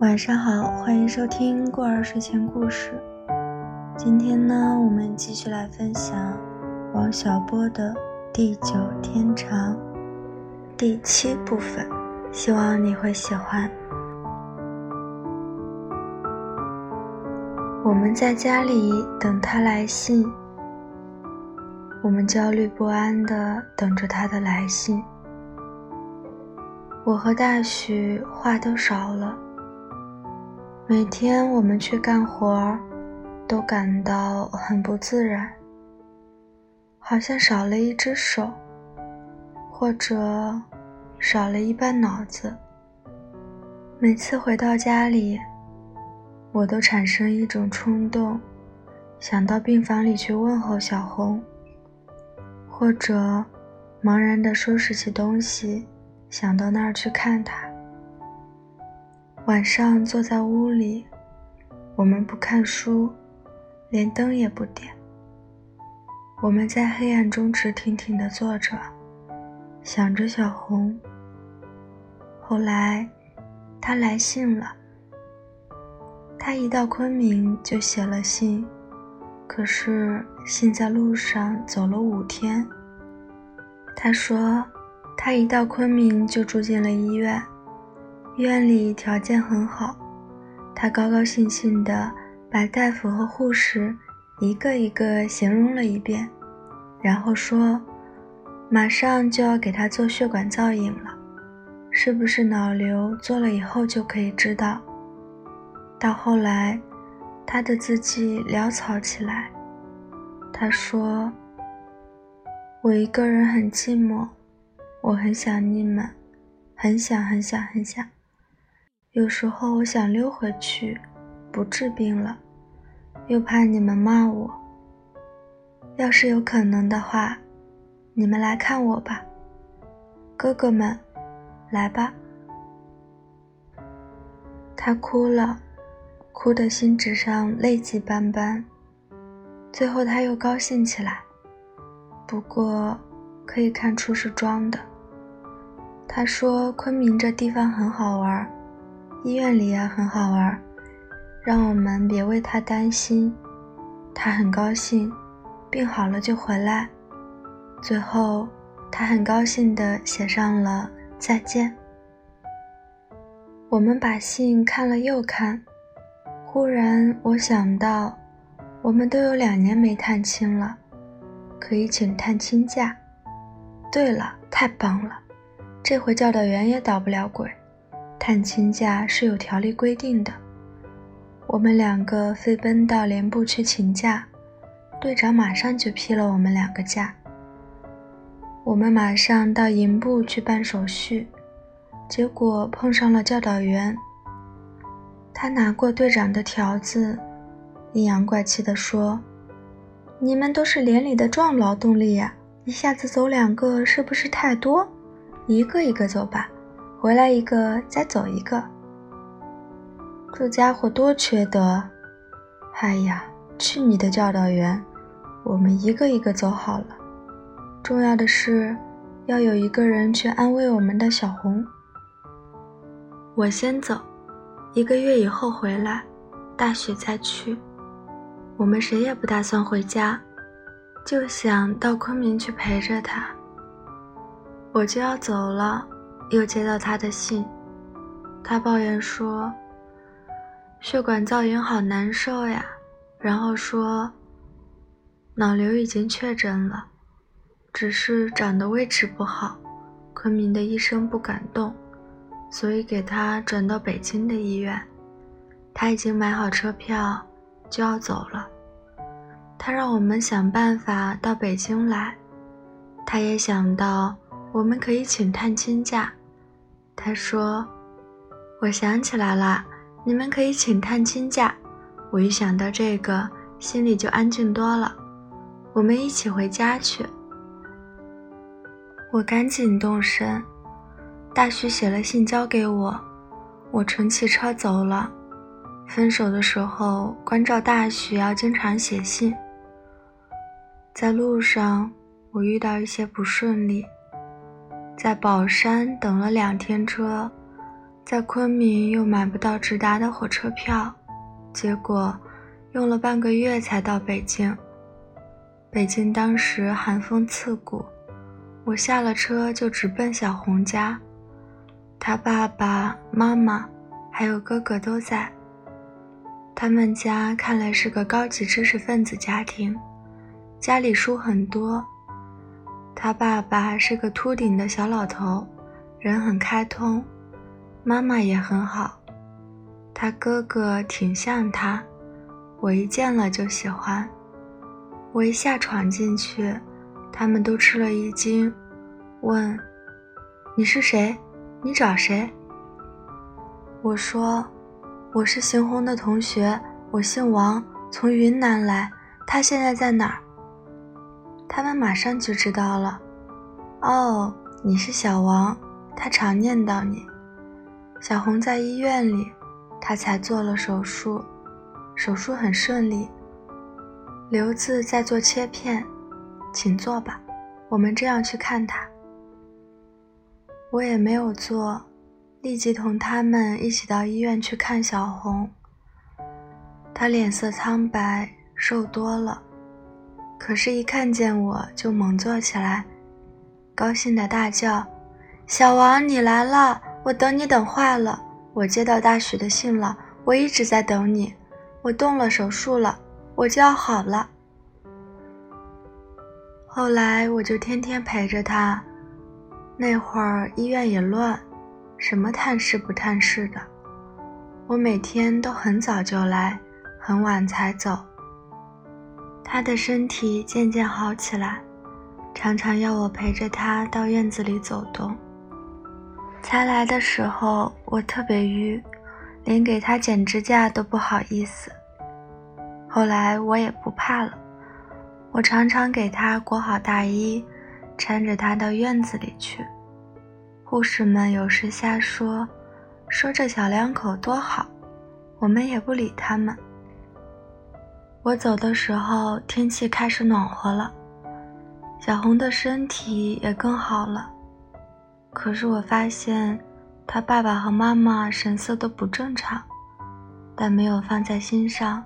晚上好，欢迎收听过儿睡前故事。今天呢，我们继续来分享王小波的《地久天长》第七部分，希望你会喜欢。我们在家里等他来信，我们焦虑不安的等着他的来信。我和大许话都少了。每天我们去干活，都感到很不自然，好像少了一只手，或者少了一半脑子。每次回到家里，我都产生一种冲动，想到病房里去问候小红，或者茫然地收拾起东西，想到那儿去看她。晚上坐在屋里，我们不看书，连灯也不点。我们在黑暗中直挺挺地坐着，想着小红。后来，他来信了。他一到昆明就写了信，可是信在路上走了五天。他说，他一到昆明就住进了医院。院里条件很好，他高高兴兴地把大夫和护士一个一个形容了一遍，然后说：“马上就要给他做血管造影了，是不是脑瘤？做了以后就可以知道。”到后来，他的字迹潦草起来。他说：“我一个人很寂寞，我很想你们，很想很想很想。”有时候我想溜回去，不治病了，又怕你们骂我。要是有可能的话，你们来看我吧，哥哥们，来吧。他哭了，哭得心纸上泪迹斑斑。最后他又高兴起来，不过可以看出是装的。他说：“昆明这地方很好玩。”医院里也很好玩，让我们别为他担心。他很高兴，病好了就回来。最后，他很高兴地写上了再见。我们把信看了又看，忽然我想到，我们都有两年没探亲了，可以请探亲假。对了，太棒了，这回教导员也捣不了鬼。探亲假是有条例规定的，我们两个飞奔到连部去请假，队长马上就批了我们两个假。我们马上到营部去办手续，结果碰上了教导员。他拿过队长的条子，阴阳怪气地说：“你们都是连里的壮劳动力呀，一下子走两个是不是太多？一个一个走吧。”回来一个，再走一个。这家伙多缺德！哎呀，去你的教导员！我们一个一个走好了。重要的是，要有一个人去安慰我们的小红。我先走，一个月以后回来，大雪再去。我们谁也不打算回家，就想到昆明去陪着他。我就要走了。又接到他的信，他抱怨说：“血管造影好难受呀。”然后说：“脑瘤已经确诊了，只是长的位置不好，昆明的医生不敢动，所以给他转到北京的医院。他已经买好车票，就要走了。他让我们想办法到北京来。他也想到。”我们可以请探亲假，他说：“我想起来了，你们可以请探亲假。”我一想到这个，心里就安静多了。我们一起回家去。我赶紧动身，大徐写了信交给我，我乘汽车走了。分手的时候，关照大徐要经常写信。在路上，我遇到一些不顺利。在宝山等了两天车，在昆明又买不到直达的火车票，结果用了半个月才到北京。北京当时寒风刺骨，我下了车就直奔小红家，他爸爸妈妈还有哥哥都在。他们家看来是个高级知识分子家庭，家里书很多。他爸爸是个秃顶的小老头，人很开通。妈妈也很好，他哥哥挺像他，我一见了就喜欢。我一下闯进去，他们都吃了一惊，问：“你是谁？你找谁？”我说：“我是邢红的同学，我姓王，从云南来。他现在在哪儿？”他们马上就知道了。哦，你是小王，他常念叨你。小红在医院里，他才做了手术，手术很顺利。刘子在做切片，请坐吧，我们这样去看他。我也没有做，立即同他们一起到医院去看小红。他脸色苍白，瘦多了，可是，一看见我就猛坐起来，高兴的大叫：“小王，你来了！”我等你等坏了，我接到大许的信了，我一直在等你。我动了手术了，我就要好了。后来我就天天陪着他，那会儿医院也乱，什么探视不探视的，我每天都很早就来，很晚才走。他的身体渐渐好起来，常常要我陪着他到院子里走动。才来的时候，我特别愚，连给他剪指甲都不好意思。后来我也不怕了，我常常给他裹好大衣，搀着他到院子里去。护士们有时瞎说，说这小两口多好，我们也不理他们。我走的时候，天气开始暖和了，小红的身体也更好了。可是我发现，他爸爸和妈妈神色都不正常，但没有放在心上。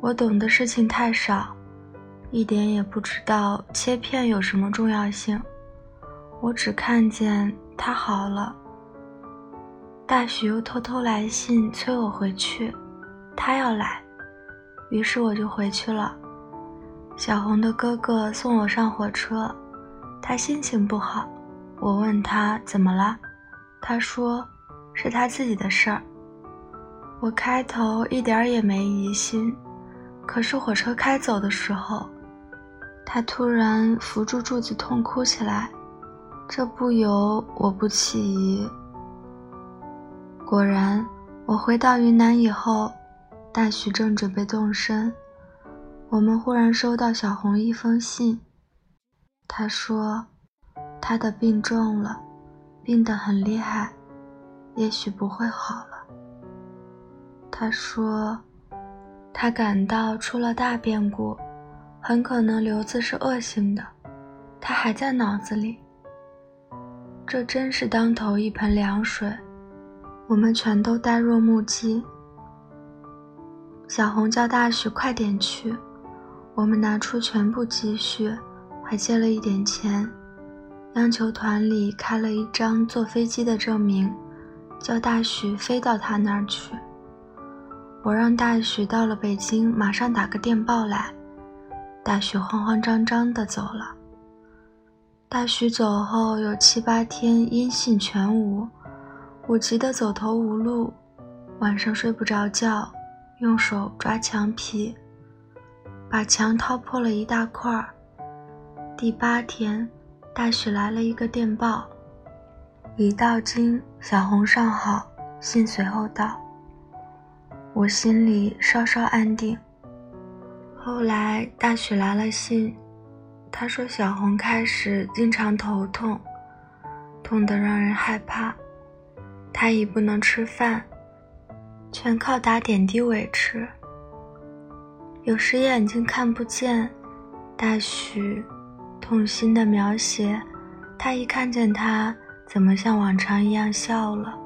我懂的事情太少，一点也不知道切片有什么重要性。我只看见他好了。大许又偷偷来信催我回去，他要来，于是我就回去了。小红的哥哥送我上火车，他心情不好。我问他怎么了，他说是他自己的事儿。我开头一点也没疑心，可是火车开走的时候，他突然扶住柱子痛哭起来，这不由我不起疑。果然，我回到云南以后，大徐正准备动身，我们忽然收到小红一封信，他说。他的病重了，病得很厉害，也许不会好了。他说，他感到出了大变故，很可能瘤子是恶性的，他还在脑子里。这真是当头一盆凉水，我们全都呆若木鸡。小红叫大许快点去，我们拿出全部积蓄，还借了一点钱。央求团里开了一张坐飞机的证明，叫大许飞到他那儿去。我让大许到了北京，马上打个电报来。大许慌慌张张地走了。大许走后有七八天音信全无，我急得走投无路，晚上睡不着觉，用手抓墙皮，把墙掏破了一大块。第八天。大许来了一个电报，已到京，小红尚好，信随后到。我心里稍稍安定。后来大许来了信，他说小红开始经常头痛，痛得让人害怕，他已不能吃饭，全靠打点滴维持。有时眼睛看不见，大许。痛心的描写，他一看见他，怎么像往常一样笑了，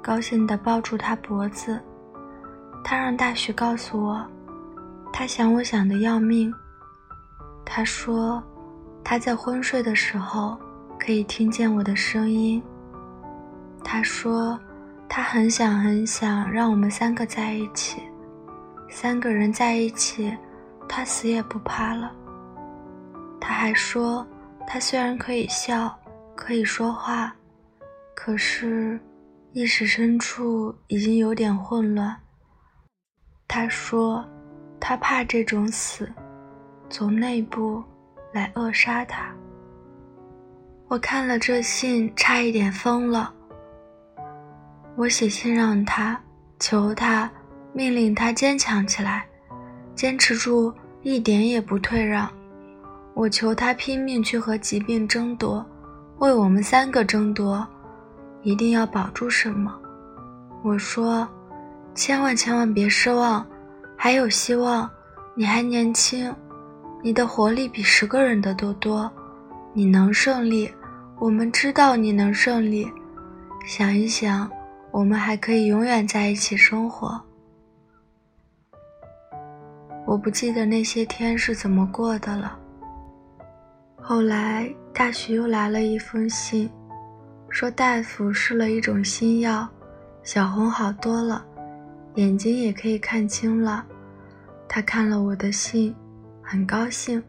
高兴的抱住他脖子。他让大许告诉我，他想我想的要命。他说，他在昏睡的时候可以听见我的声音。他说，他很想很想让我们三个在一起，三个人在一起，他死也不怕了。他还说，他虽然可以笑，可以说话。可是，意识深处已经有点混乱。他说：“他怕这种死，从内部来扼杀他。”我看了这信，差一点疯了。我写信让他，求他，命令他坚强起来，坚持住，一点也不退让。我求他拼命去和疾病争夺，为我们三个争夺。一定要保住什么？我说，千万千万别失望，还有希望。你还年轻，你的活力比十个人的都多，你能胜利。我们知道你能胜利。想一想，我们还可以永远在一起生活。我不记得那些天是怎么过的了。后来，大徐又来了一封信。说大夫试了一种新药，小红好多了，眼睛也可以看清了。他看了我的信，很高兴。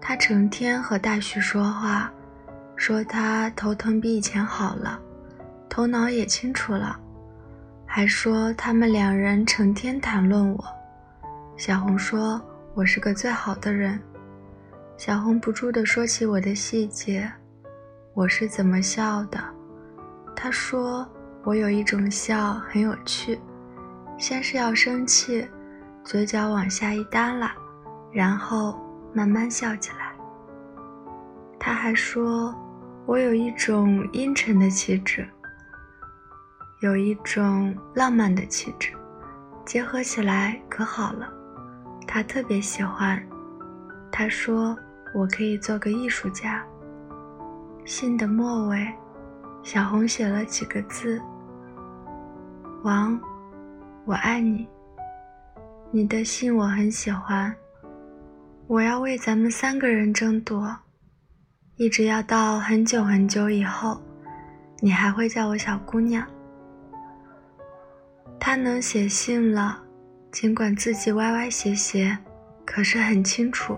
他成天和大徐说话，说他头疼比以前好了，头脑也清楚了，还说他们两人成天谈论我。小红说我是个最好的人。小红不住地说起我的细节。我是怎么笑的？他说我有一种笑很有趣，先是要生气，嘴角往下一耷拉，然后慢慢笑起来。他还说我有一种阴沉的气质，有一种浪漫的气质，结合起来可好了。他特别喜欢。他说我可以做个艺术家。信的末尾，小红写了几个字：“王，我爱你。你的信我很喜欢。我要为咱们三个人争夺，一直要到很久很久以后，你还会叫我小姑娘。”他能写信了，尽管字迹歪歪斜斜，可是很清楚。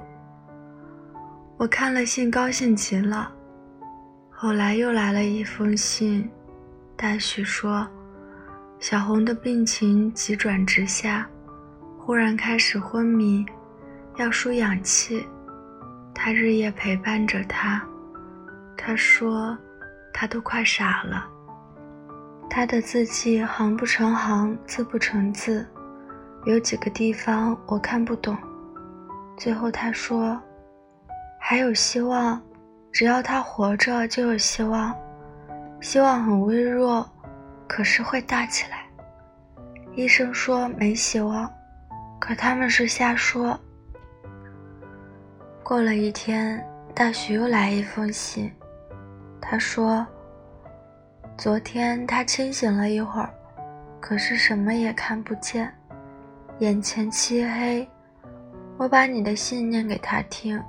我看了信，高兴极了。后来又来了一封信，大许说，小红的病情急转直下，忽然开始昏迷，要输氧气。他日夜陪伴着她，他说，他都快傻了。他的字迹行不成行，字不成字，有几个地方我看不懂。最后他说，还有希望。只要他活着，就有希望。希望很微弱，可是会大起来。医生说没希望，可他们是瞎说。过了一天，大徐又来一封信，他说：“昨天他清醒了一会儿，可是什么也看不见，眼前漆黑。我把你的信念给他听。”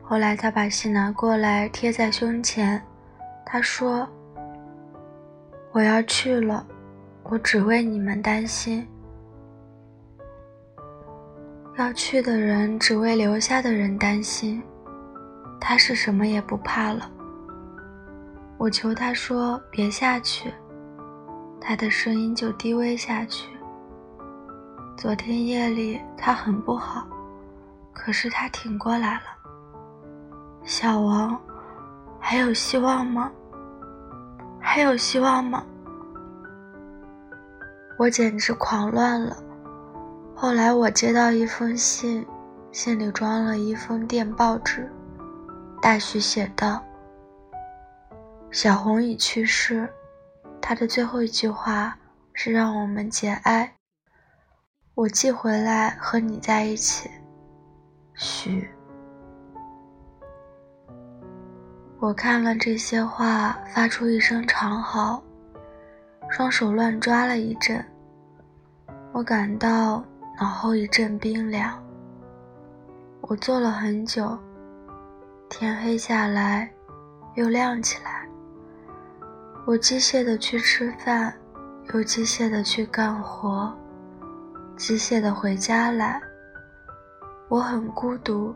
后来，他把信拿过来贴在胸前，他说：“我要去了，我只为你们担心。要去的人只为留下的人担心。他是什么也不怕了。”我求他说：“别下去。”他的声音就低微下去。昨天夜里他很不好，可是他挺过来了。小王，还有希望吗？还有希望吗？我简直狂乱了。后来我接到一封信，信里装了一封电报纸。大徐写道：“小红已去世，他的最后一句话是让我们节哀。我寄回来和你在一起，许。”我看了这些话，发出一声长嚎。双手乱抓了一阵，我感到脑后一阵冰凉。我坐了很久，天黑下来，又亮起来。我机械的去吃饭，又机械的去干活，机械的回家来。我很孤独，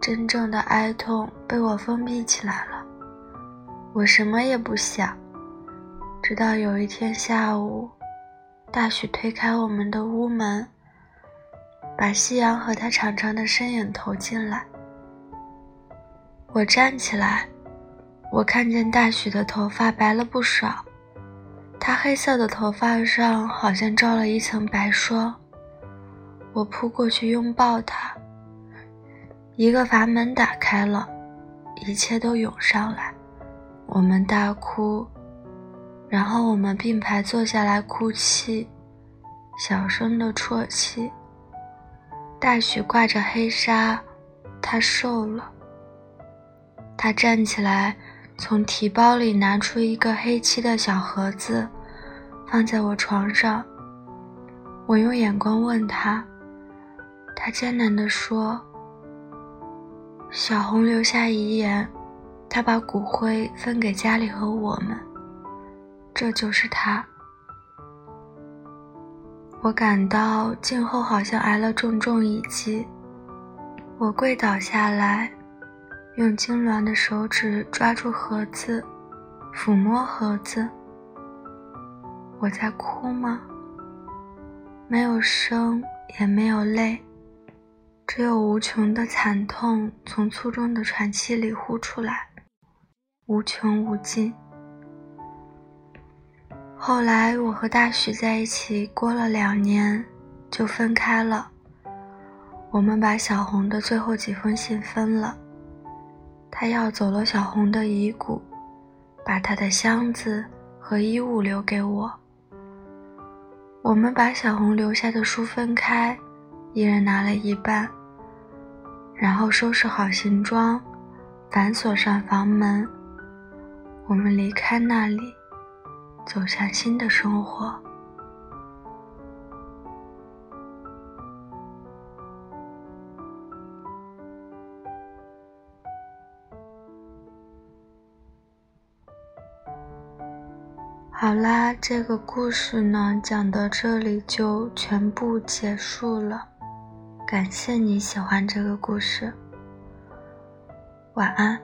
真正的哀痛被我封闭起来了。我什么也不想。直到有一天下午，大雪推开我们的屋门，把夕阳和他长长的身影投进来。我站起来，我看见大许的头发白了不少，他黑色的头发上好像罩了一层白霜。我扑过去拥抱他，一个阀门打开了，一切都涌上来，我们大哭。然后我们并排坐下来哭泣，小声的啜泣。大许挂着黑纱，他瘦了。他站起来，从提包里拿出一个黑漆的小盒子，放在我床上。我用眼光问他，他艰难地说：“小红留下遗言，他把骨灰分给家里和我们。”这就是他。我感到颈后好像挨了重重一击，我跪倒下来，用痉挛的手指抓住盒子，抚摸盒子。我在哭吗？没有声，也没有泪，只有无穷的惨痛从粗重的喘气里呼出来，无穷无尽。后来我和大许在一起过了两年，就分开了。我们把小红的最后几封信分了，他要走了小红的遗骨，把他的箱子和衣物留给我。我们把小红留下的书分开，一人拿了一半，然后收拾好行装，反锁上房门，我们离开那里。走向新的生活。好啦，这个故事呢，讲到这里就全部结束了。感谢你喜欢这个故事，晚安。